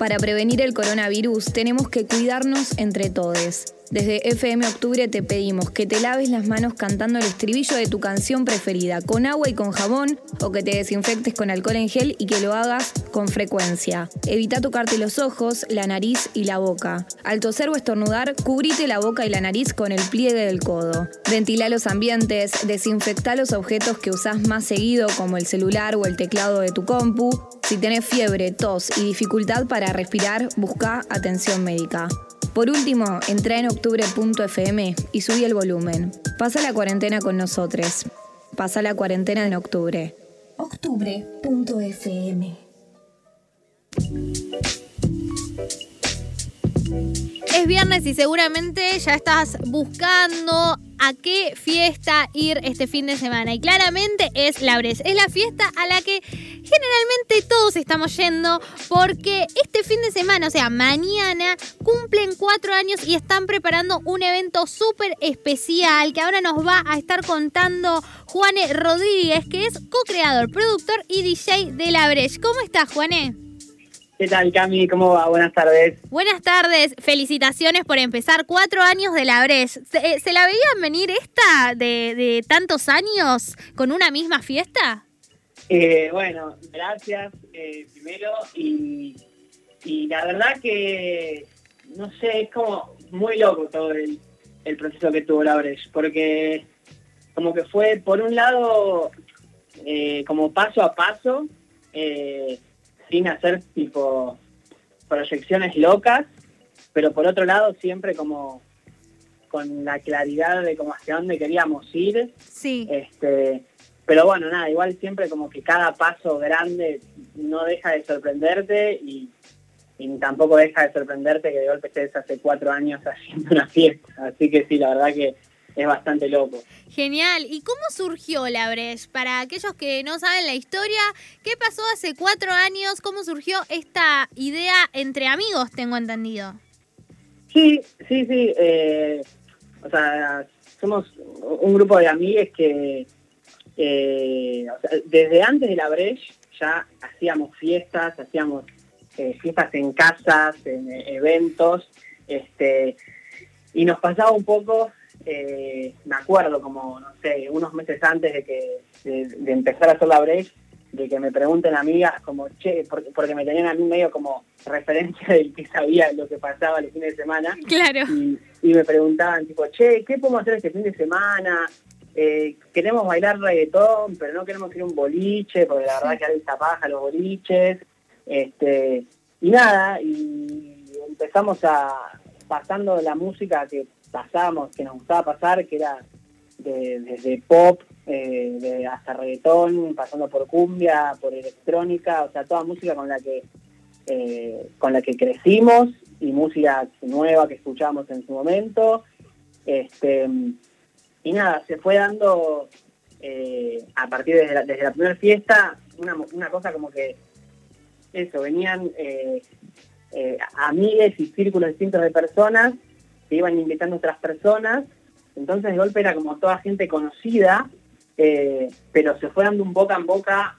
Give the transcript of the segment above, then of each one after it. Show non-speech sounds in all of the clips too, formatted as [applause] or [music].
Para prevenir el coronavirus tenemos que cuidarnos entre todos. Desde FM Octubre te pedimos que te laves las manos cantando el estribillo de tu canción preferida, con agua y con jabón, o que te desinfectes con alcohol en gel y que lo hagas con frecuencia. Evita tocarte los ojos, la nariz y la boca. Al toser o estornudar, cubrite la boca y la nariz con el pliegue del codo. Ventila los ambientes, desinfecta los objetos que usás más seguido, como el celular o el teclado de tu compu. Si tenés fiebre, tos y dificultad para respirar, busca atención médica. Por último, entra en octubre.fm y subí el volumen. Pasa la cuarentena con nosotros. Pasa la cuarentena en octubre. Octubre.fm Es viernes y seguramente ya estás buscando a qué fiesta ir este fin de semana. Y claramente es la Bres. Es la fiesta a la que generalmente todos estamos yendo porque este fin de semana, o sea, mañana, cumplen cuatro años y están preparando un evento súper especial que ahora nos va a estar contando Juane Rodríguez, que es co-creador, productor y DJ de la Bres. ¿Cómo estás, Juane? ¿Qué tal, Cami? ¿Cómo va? Buenas tardes. Buenas tardes, felicitaciones por empezar cuatro años de la Breche. ¿Se, se la veían venir esta de, de, tantos años con una misma fiesta? Eh, bueno, gracias eh, primero y, y, la verdad que, no sé, es como muy loco todo el, el proceso que tuvo la Breche, porque como que fue, por un lado, eh, como paso a paso, sin hacer tipo proyecciones locas, pero por otro lado siempre como con la claridad de cómo hacia dónde queríamos ir. Sí. Este, pero bueno, nada, igual siempre como que cada paso grande no deja de sorprenderte y, y tampoco deja de sorprenderte que de golpe estés hace cuatro años [laughs] haciendo una fiesta. Así que sí, la verdad que es bastante loco. Genial. ¿Y cómo surgió la Breche? Para aquellos que no saben la historia, ¿qué pasó hace cuatro años? ¿Cómo surgió esta idea entre amigos, tengo entendido? Sí, sí, sí. Eh, o sea, somos un grupo de amigos que eh, o sea, desde antes de la Breche ya hacíamos fiestas, hacíamos eh, fiestas en casas, en eventos, este, y nos pasaba un poco eh, me acuerdo como, no sé, unos meses antes de que de, de empezar a hacer la break, de que me pregunten amigas como, che, porque, porque, me tenían a mí medio como referencia del que sabía lo que pasaba el fin de semana. Claro. Y, y me preguntaban, tipo, che, ¿qué podemos hacer este fin de semana? Eh, queremos bailar reggaetón, pero no queremos ir a un boliche, porque la verdad que hay esta paja los boliches. Este, y nada, y empezamos a pasando la música que pasábamos, que nos gustaba pasar, que era de, desde pop, eh, de hasta reggaetón, pasando por cumbia, por electrónica, o sea, toda música con la que eh, con la que crecimos y música nueva que escuchábamos en su momento. Este, y nada, se fue dando eh, a partir de la, desde la primera fiesta una, una, cosa como que eso, venían eh, eh, y círculos distintos de personas que iban invitando a otras personas, entonces de golpe era como toda gente conocida, eh, pero se fue dando un boca en boca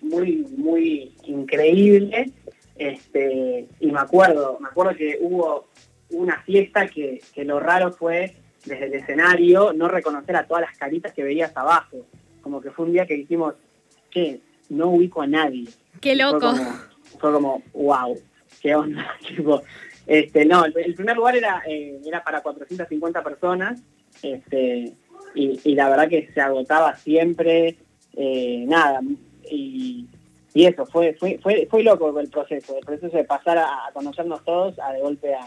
muy, muy increíble, este, y me acuerdo, me acuerdo que hubo una fiesta que, que lo raro fue desde el escenario no reconocer a todas las caritas que veías abajo, como que fue un día que dijimos, che, no ubico a nadie. Qué loco. Fue como, fue como wow, qué onda, [laughs] tipo, este, no, el, el, primer lugar era, eh, era para 450 personas, este, y, y, la verdad que se agotaba siempre, eh, nada, y, y, eso, fue, fue, fue, fue loco el proceso, el proceso de pasar a, a conocernos todos a de golpe a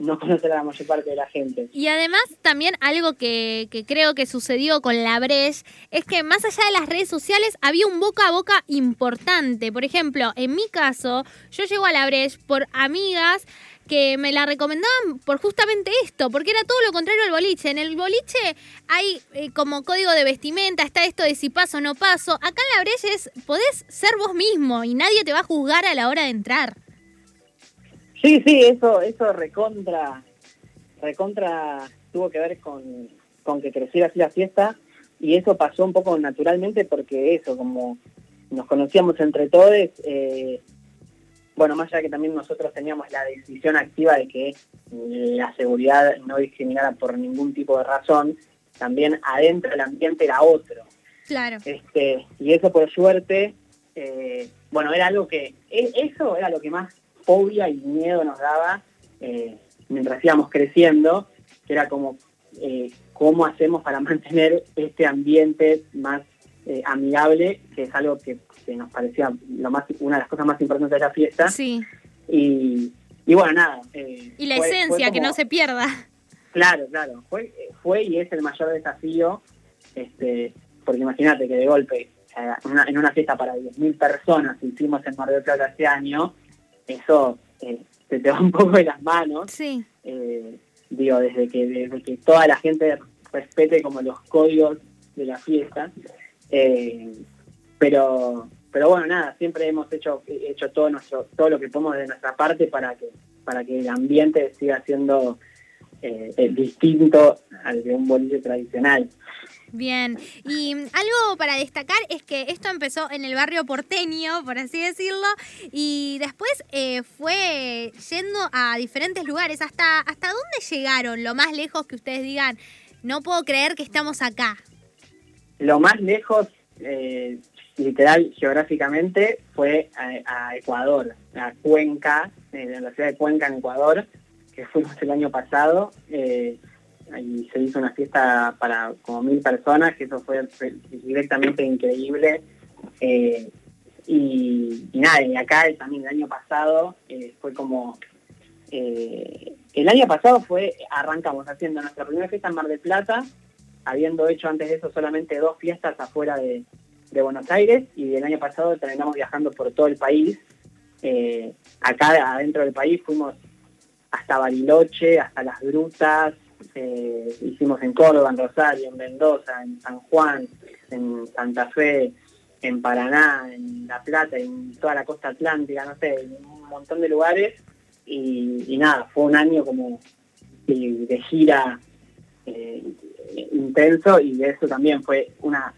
no conocer a la mayor parte de la gente. Y además también algo que, que, creo que sucedió con la Breche es que más allá de las redes sociales había un boca a boca importante. Por ejemplo, en mi caso, yo llego a la Breche por amigas que me la recomendaban por justamente esto, porque era todo lo contrario al boliche. En el boliche hay eh, como código de vestimenta, está esto de si paso o no paso. Acá en la Breche es, podés ser vos mismo y nadie te va a juzgar a la hora de entrar. Sí, sí, eso, eso recontra, recontra tuvo que ver con, con que creciera así la fiesta y eso pasó un poco naturalmente porque eso, como nos conocíamos entre todos, eh, bueno, más allá que también nosotros teníamos la decisión activa de que la seguridad no discriminara por ningún tipo de razón, también adentro del ambiente era otro. Claro. Este, y eso por suerte, eh, bueno, era algo que, e, eso era lo que más fobia y miedo nos daba eh, mientras íbamos creciendo, que era como eh, cómo hacemos para [laughs] mantener este ambiente más amigable, que es algo que, nos parecía lo más, una de las cosas más importantes de la fiesta. Sí. Y, bueno, nada. y la esencia, que no se pierda. Claro, claro. Fue, fue y es el mayor desafío, este, porque imagínate que de golpe, en una fiesta para 10.000 personas que hicimos en Mar del Plata este año, eso eh, se te va un poco de las manos. Sí. Eh, digo, desde que, desde que toda la gente respete como los códigos de la fiesta. Eh, pero pero bueno, nada, siempre hemos hecho hecho todo nuestro todo lo que podemos de nuestra parte para que para que el ambiente siga siendo eh, distinto al de un boliche tradicional. Bien, y algo para destacar es que esto empezó en el barrio porteño, por así decirlo, y después eh, fue yendo a diferentes lugares. ¿Hasta, ¿Hasta dónde llegaron? Lo más lejos que ustedes digan, no puedo creer que estamos acá. Lo más lejos, eh, literal, geográficamente, fue a, Ecuador, a Cuenca, en la ciudad de Cuenca, en Ecuador que fuimos el año pasado. Eh, y se hizo una fiesta para como mil personas, que eso fue directamente increíble. Eh, y, nada, y acá también el año pasado eh, fue como... el año pasado fue, arrancamos haciendo nuestra primera fiesta en Mar del Plata, habiendo hecho antes de eso solamente dos fiestas afuera de Buenos Aires, y el año pasado terminamos viajando por todo el país. acá adentro del país fuimos hasta Bariloche, hasta Las Grutas, eh, hicimos en Córdoba, en Rosario, en Mendoza, en San Juan, en Santa Fe, en Paraná, en La Plata, en toda la costa atlántica, no sé, en un montón de lugares. Y, nada, fue un año como de, gira eh, intenso y eso también fue una,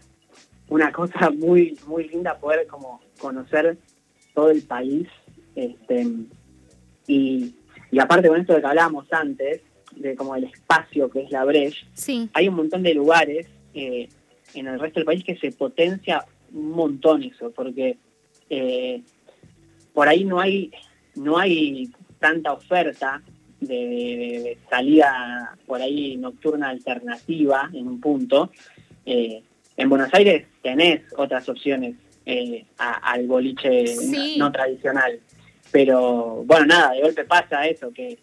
una cosa muy, muy linda poder como conocer todo el país. Este, y, y aparte con esto de que hablábamos antes, de como el espacio que es la Breche, hay un montón de lugares eh, en el resto del país que se potencia un montón eso, porque eh, por ahí no hay, no hay tanta oferta de, salida por ahí nocturna alternativa en un punto. Eh, en Buenos Aires tenés otras opciones al boliche no tradicional. Pero bueno, nada, de golpe pasa eso, que,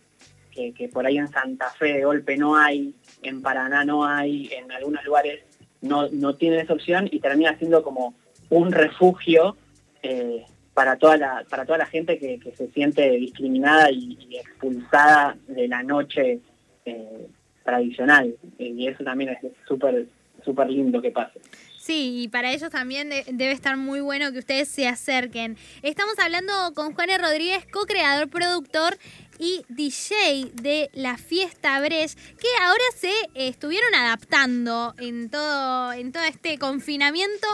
que, por ahí en Santa Fe de golpe no hay, en Paraná no hay, en algunos lugares no, no tienen esa opción y termina siendo como un refugio eh, para, toda la, para toda la gente que, se siente discriminada y, expulsada de la noche eh, tradicional. Y eso también es súper súper lindo que pase. Sí, y para ellos también debe estar muy bueno que ustedes se acerquen. Estamos hablando con Juan Rodríguez, co-creador, productor y DJ de la fiesta Brecht, que ahora se estuvieron adaptando en todo, en todo este confinamiento.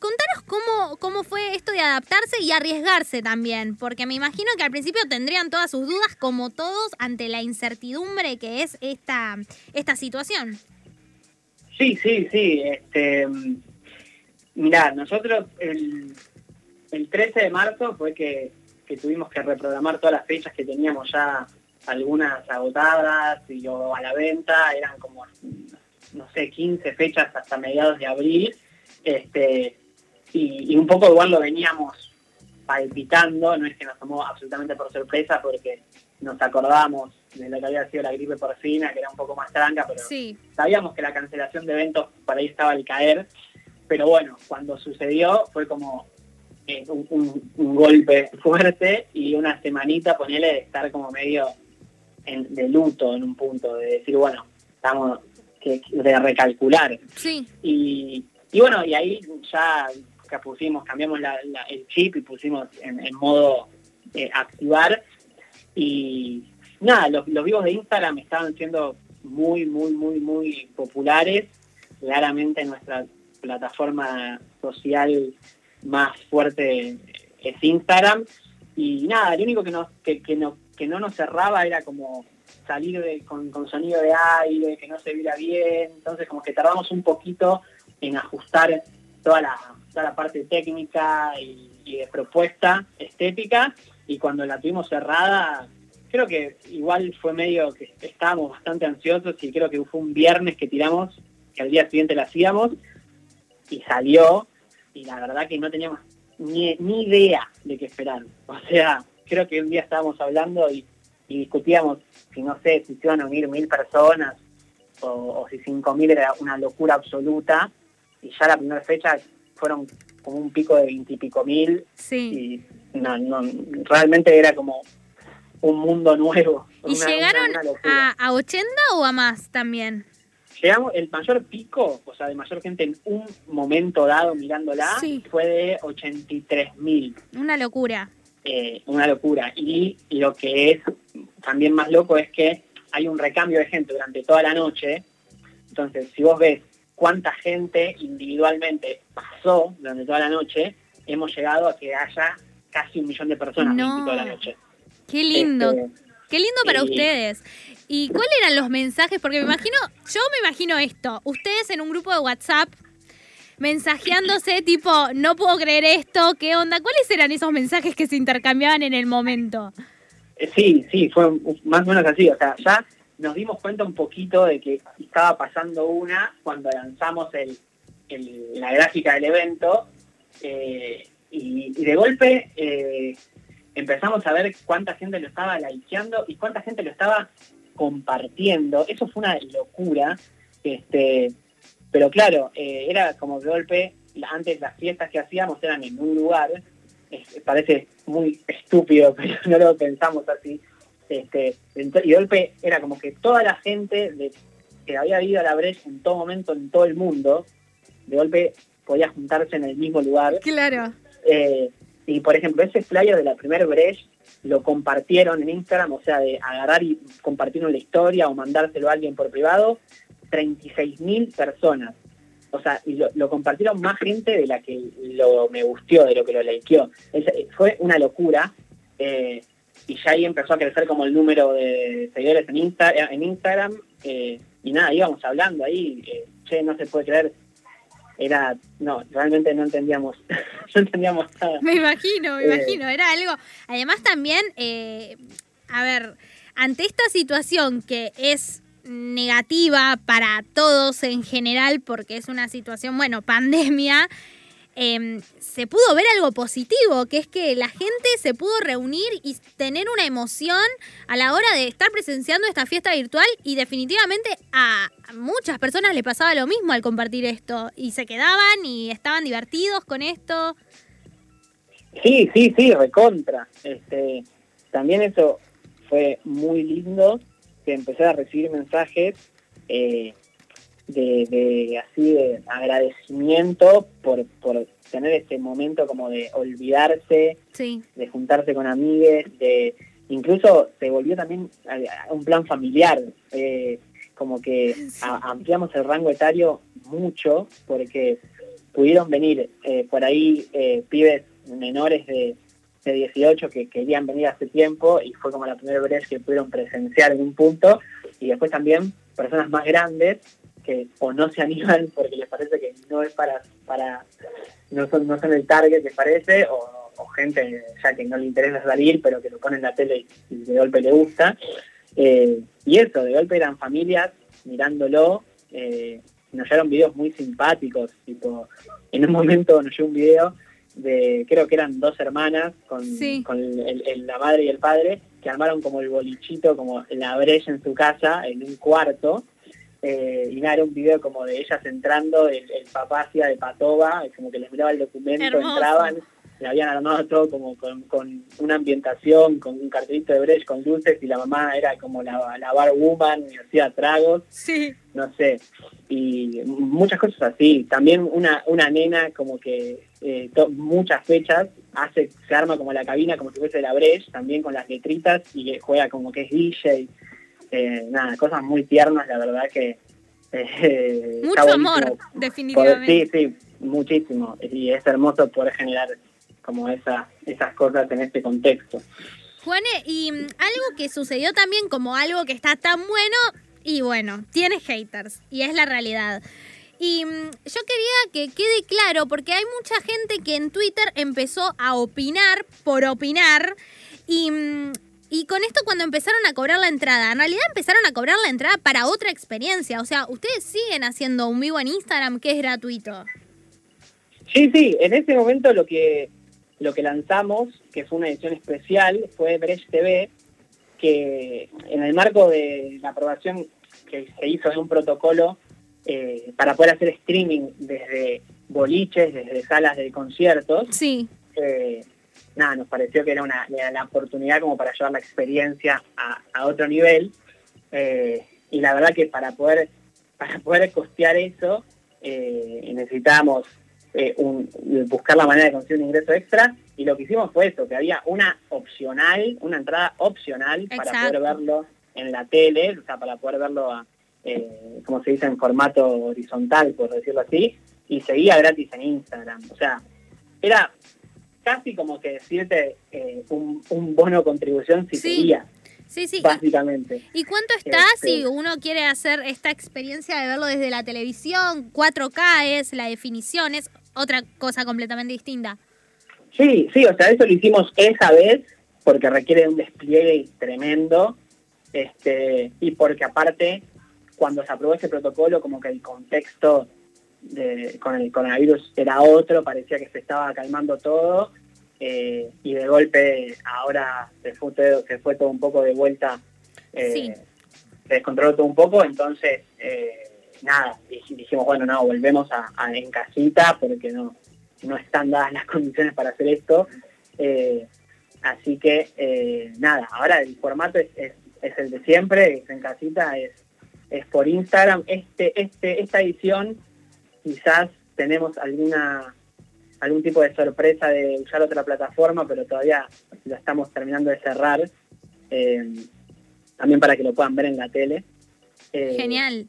Contanos cómo, cómo fue esto de adaptarse y arriesgarse también, porque me imagino que al principio tendrían todas sus dudas, como todos, ante la incertidumbre que es esta, esta situación. Sí, sí, sí. Este, mirá, nosotros el, 13 de marzo fue que, tuvimos que reprogramar todas las fechas que teníamos ya algunas agotadas y o a la venta, eran como, no sé, 15 fechas hasta mediados de abril. Este, y, un poco igual lo veníamos palpitando, no es que nos tomó absolutamente por sorpresa porque nos acordamos de lo que había sido la gripe porcina, que era un poco más tranca, pero sabíamos que la cancelación de eventos por ahí estaba al caer. Pero bueno, cuando sucedió fue como eh, un, golpe fuerte y una semanita, ponele, de estar como medio de luto en un punto, de decir, bueno, estamos que, de recalcular. Sí. Y, bueno, y ahí ya pusimos, cambiamos el chip y pusimos en, modo eh, activar y nada, los, vivos de Instagram estaban siendo muy, muy, muy, muy populares. Claramente nuestra plataforma social más fuerte es Instagram. y nada, lo único que, nos, que, no, que no nos cerraba era como salir con, sonido de aire, que no se viera bien, entonces como que tardamos un poquito en ajustar toda la, toda la parte técnica y, de propuesta estética, y cuando la tuvimos cerrada, creo que igual fue medio que estábamos bastante ansiosos y creo que fue un viernes que tiramos, que al día siguiente la hacíamos, y salió, y la verdad que no teníamos ni, ni idea de qué esperar. O sea, creo que un día estábamos hablando y, discutíamos si no sé, si se iban a unir mil personas o, si cinco mil era una locura absoluta. Y ya la primera fecha fueron como un pico de veintipico mil. Sí. Y no, no, realmente era como un mundo nuevo. [laughs] ¿Y llegaron a, a 80 o a más también? Llegamos, el mayor pico, o sea, de mayor gente en un momento dado mirándola, fue de 83 mil. Una locura. Eh, una locura. Y lo que es también más loco es que hay un recambio de gente durante toda la noche. Entonces, si vos ves cuánta gente individualmente pasó durante toda la noche, hemos llegado a que haya casi un millón de personas durante toda la noche. Qué lindo. Este, Qué lindo para ustedes. ¿Y cuáles eran los mensajes? Porque me imagino, yo me imagino esto, ustedes en un grupo de WhatsApp mensajeándose tipo, no puedo creer esto, ¿qué onda? ¿Cuáles eran esos mensajes que se intercambiaban en el momento? Eh, sí, sí, fue más o menos así, o sea, ya nos dimos cuenta un poquito de que estaba pasando una cuando lanzamos el, la gráfica del evento eh, y, de golpe eh, empezamos a ver cuánta gente lo estaba likeando y cuánta gente lo estaba compartiendo. Eso fue una locura. Este, pero claro, eh, era como de golpe, antes las fiestas que hacíamos eran en un lugar, parece muy estúpido, [laughs] pero no lo pensamos así. Este, y de golpe era como que toda la gente de, que había ido a la Breche en todo momento en todo el mundo, de golpe podía juntarse en el mismo lugar. Claro. Eh, y por ejemplo, ese flyer de la primer Breche lo compartieron en Instagram, o sea, de agarrar y compartir la historia o mandárselo a alguien por privado, 36.000 personas. O sea, y lo, compartieron más gente de la que lo me gustió, de lo que lo likeó. fue una locura. Eh, y ya ahí empezó a crecer como el número de seguidores en, Insta, en Instagram. Eh, y nada, íbamos hablando ahí, eh, che, no se puede creer, era, no, realmente no entendíamos, [laughs] no entendíamos nada. Me imagino, me eh, imagino, era algo, además también, eh, a ver, ante esta situación que es negativa para todos en general, porque es una situación, bueno, [laughs] pandemia, Em, se pudo ver algo positivo, que es que la gente se pudo reunir y tener una emoción a la hora de estar presenciando esta fiesta virtual y definitivamente a muchas personas le pasaba lo mismo al compartir esto y se quedaban y estaban divertidos con esto. Sí, sí, sí, recontra. Este, también eso fue muy lindo que empecé a recibir mensajes eh, de, así de agradecimiento por, por tener este momento como de olvidarse, de juntarse con amigues, de incluso se volvió también un plan familiar, eh, como que ampliamos el rango etario mucho porque pudieron venir eh, por ahí eh, pibes menores de, de 18 que querían venir hace tiempo y fue como la primera vez que pudieron presenciar en un punto y después también personas más grandes que o no se animan porque les parece que no es para, para no son, no son el target que parece, o, gente ya que no le interesa salir, pero que lo pone en la tele y, de golpe le gusta. Eh, y eso, de golpe eran familias mirándolo, eh, nos llegaron videos muy simpáticos, tipo, en un momento nos llegó un video de, creo que eran dos hermanas con, con la madre y el padre, que armaron como el bolichito, como la brecha en su casa, en un cuarto, eh, y nada, era un video como de ellas entrando, el, papá hacía de patoba, como que les miraba el documento, entraban, le habían armado todo como con, una ambientación, con un cartelito de Brecht, con luces, y la mamá era como la, la bar woman, y hacía tragos, sí. no sé, y muchas cosas así. También una, una nena como que eh, muchas fechas hace, se arma como la cabina como si fuese la Brecht, también con las letritas, y juega como que es DJ, eh, nada, cosas muy tiernas, la verdad que... [laughs] Eh, Mucho amor, definitivamente. sí, sí, muchísimo. Y es hermoso poder generar como esa, esas cosas en este contexto. Juane, y mm, algo que sucedió también como algo que está tan bueno, y bueno, tiene haters, y es la realidad. Y mm, yo quería que quede claro, porque hay mucha gente que en Twitter empezó a opinar por opinar, y, mm, y con esto cuando empezaron a cobrar la entrada, en realidad empezaron a cobrar la entrada para otra experiencia, o sea, ustedes siguen haciendo un vivo en Instagram que es gratuito. Sí, sí, en ese momento lo que lo que lanzamos, que fue una edición especial, fue Brecht TV, que en el marco de la aprobación que se hizo de un protocolo eh, para poder hacer streaming desde boliches, desde salas de conciertos, Sí. eh, nada, nos pareció que era una era la oportunidad como para llevar la experiencia a, a otro nivel. eh, y la verdad que para poder, [laughs] para poder costear eso, eh, necesitábamos eh, un- buscar la manera de conseguir un ingreso extra. Y lo que hicimos fue eso, que había una opcional, una entrada opcional para poder verlo en la tele, o sea, para poder verlo, a, eh, como se dice, en formato horizontal, por decirlo así, y seguía gratis en Instagram. O sea, era casi como que decirte eh, un, un bono contribución si Sí. seguía, Sí, sí. básicamente. ¿Y cuánto está Este- si uno quiere hacer esta experiencia de verlo desde la televisión? 4K es, la definición es otra cosa completamente distinta. Sí, sí, o sea, eso lo hicimos esa vez porque requiere un despliegue tremendo este, y porque aparte, cuando se aprobó ese protocolo, como que el contexto de- con el coronavirus era otro, parecía que se estaba calmando todo eh, y de golpe ahora se fue, todo, se fue todo un poco de vuelta, eh, Sí. se descontroló todo un poco, entonces eh, nada, dij- dijimos, bueno, no, volvemos a, a en casita porque no, no están dadas las [laughs] condiciones para hacer esto. Eh, así que nada, ahora el formato es, es, es el de siempre, es en casita, es, es por Instagram. Este, este, esta edición quizás tenemos alguna algún tipo de sorpresa de usar otra plataforma, pero todavía lo estamos terminando de cerrar, eh, también para que lo puedan ver en la tele. Eh, Genial.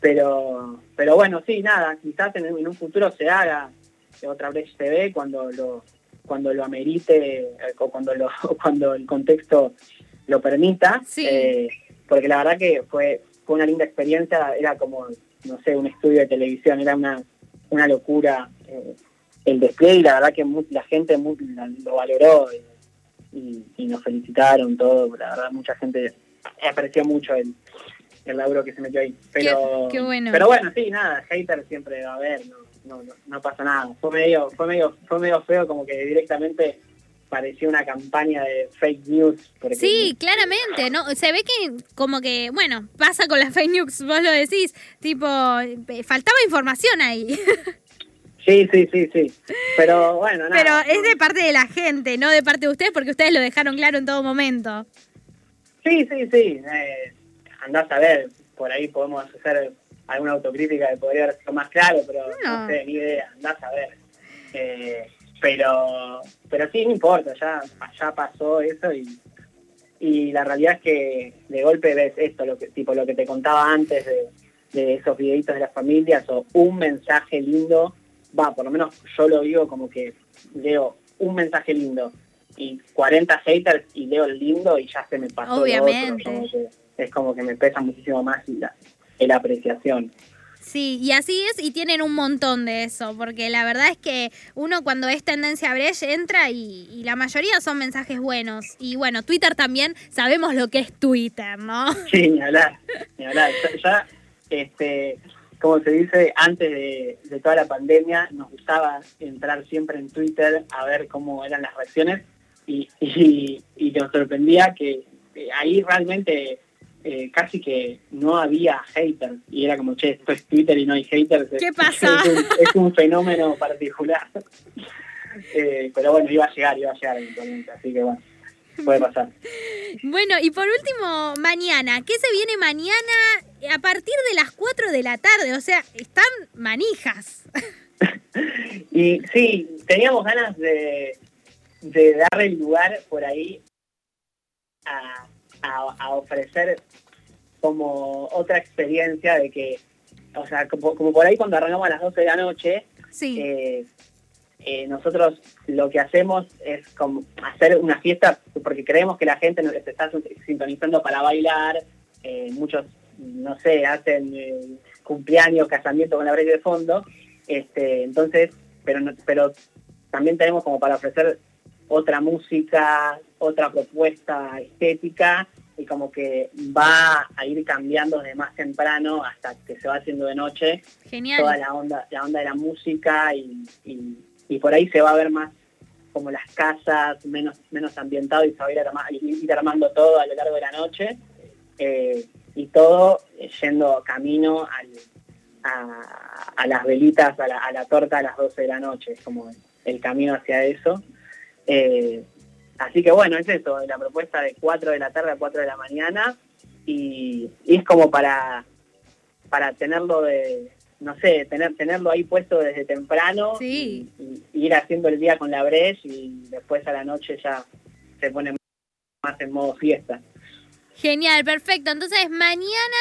pero pero bueno sí nada quizás en, en un futuro se haga otra vez TV cuando lo cuando lo amerite eh, o cuando lo [laughs] cuando el contexto lo permita Sí. eh, porque la verdad que fue fue una linda experiencia era como no sé un estudio de televisión era una una locura eh, el despliegue y la verdad que mu- la gente mu- la- lo valoró y, y- y nos felicitaron todo la verdad mucha gente apreció mucho el el laburo que se metió ahí. Pero, Qué- qué bueno. Pero bueno, sí, nada, hater siempre va a haber, no, no, no, no pasa nada. Fue medio, fue medio, fue medio feo como que directamente pareció una campaña de fake news. Porque Sí, claramente, ¿no? Se ve que como que, bueno, pasa con las fake news, vos lo decís, tipo, eh, faltaba información ahí. [laughs] sí, sí, sí, sí. Pero bueno, nada. Pero es de parte de la gente, no de parte de ustedes, porque ustedes lo dejaron claro en todo momento. Sí, sí, sí. Eh, andás a ver, por ahí podemos hacer alguna autocrítica que podría haber sido más claro, pero no, No. sé, ni idea, andás a ver. Eh, pero pero sí, no importa, ya, ya pasó eso y, y la realidad es que de golpe ves esto, lo que tipo lo que te contaba antes de, de esos videitos de las familias o un mensaje lindo, va, por lo menos yo lo digo como que leo un mensaje lindo y 40 haters y leo el lindo y ya se me pasó lo otro, Obviamente. como que es como que me pesa muchísimo más la, la apreciación. Sí, y así es, y tienen un montón de eso, porque la verdad es que uno cuando es tendencia Brecht entra y, y la mayoría son mensajes buenos. Y bueno, Twitter también, sabemos lo que es Twitter, ¿no? Sí, ni hablar, ni hablar. Ya, ya, este, como se dice, antes de, de toda la pandemia nos gustaba entrar siempre en Twitter a ver cómo eran las reacciones y, y, y nos sorprendía que ahí realmente eh, casi que no había haters y era como, che, esto es Twitter y no hay haters. ¿Qué pasa? Es un, es un fenómeno particular. [laughs] Eh, pero bueno, iba a llegar, iba a llegar eventualmente, así que bueno, puede pasar. [laughs] Bueno, y por último, mañana, ¿qué se viene mañana a partir de las 4 de la tarde? O sea, están manijas. [laughs] Y sí, teníamos ganas de, de darle el lugar por ahí a, a- a ofrecer como otra experiencia de que, o sea, como, como por ahí cuando arrancamos a las 12 de la noche, Sí. eh, eh, nosotros lo que hacemos es como hacer una fiesta porque creemos que la gente nos está sintonizando para bailar, eh, muchos, no sé, hacen eh, cumpleaños, casamiento con la brecha de fondo, este, entonces, pero, pero también tenemos como para ofrecer otra música, otra propuesta estética y como que va a ir cambiando desde más temprano hasta que se va haciendo de noche. Genial. Toda la onda, la onda de la música y, y, por ahí se va a ver más como las casas, menos, menos ambientado y se va a ir, armando todo a lo largo de la noche. Eh, y todo yendo camino a, las velitas, a la, torta a las 12 de la noche, es como el, camino hacia eso. Eh, Así que bueno, es eso, la propuesta de 4 de la tarde a 4 de la mañana y, es como para, para tenerlo de, no sé, tener, tenerlo ahí puesto desde temprano y, ir haciendo el día con la brecha y después a la noche ya se pone más en modo fiesta. Genial, perfecto. Entonces mañana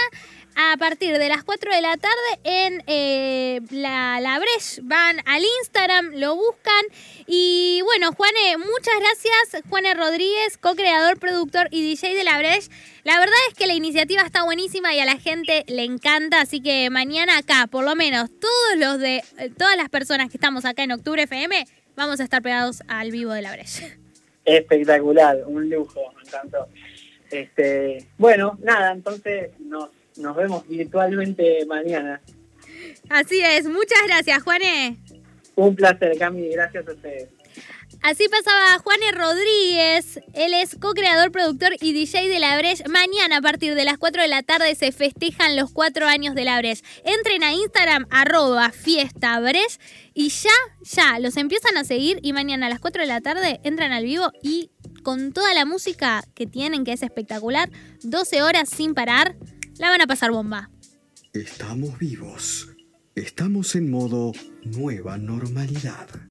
a partir de las 4 de la tarde en eh, la, la Breche. Van al Instagram, lo buscan. Y bueno, Juane, muchas gracias. Juane Rodríguez, co-creador, productor y DJ de la Breche. La verdad es que la iniciativa está buenísima y a la gente le encanta. Así que mañana acá, por lo menos, todos los de eh, todas las personas que estamos acá en Octubre FM, vamos a estar pegados al vivo de la Breche. Espectacular, un lujo, me encantó. Este, bueno, nada, entonces nos nos vemos virtualmente mañana. Así es, muchas gracias, Juane. Un placer, Cami, gracias a ustedes. Así pasaba Juane Rodríguez, él es co-creador, productor y DJ de La Breche. Mañana a partir de las 4 de la tarde se festejan los 4 años de La Breche. Entren a Instagram, arroba fiesta Breche y ya, ya, los empiezan a seguir y mañana a las 4 de la tarde entran al vivo y con toda la música que tienen, que es espectacular, 12 horas sin parar, la van a pasar bomba. Estamos vivos. Estamos en modo nueva normalidad.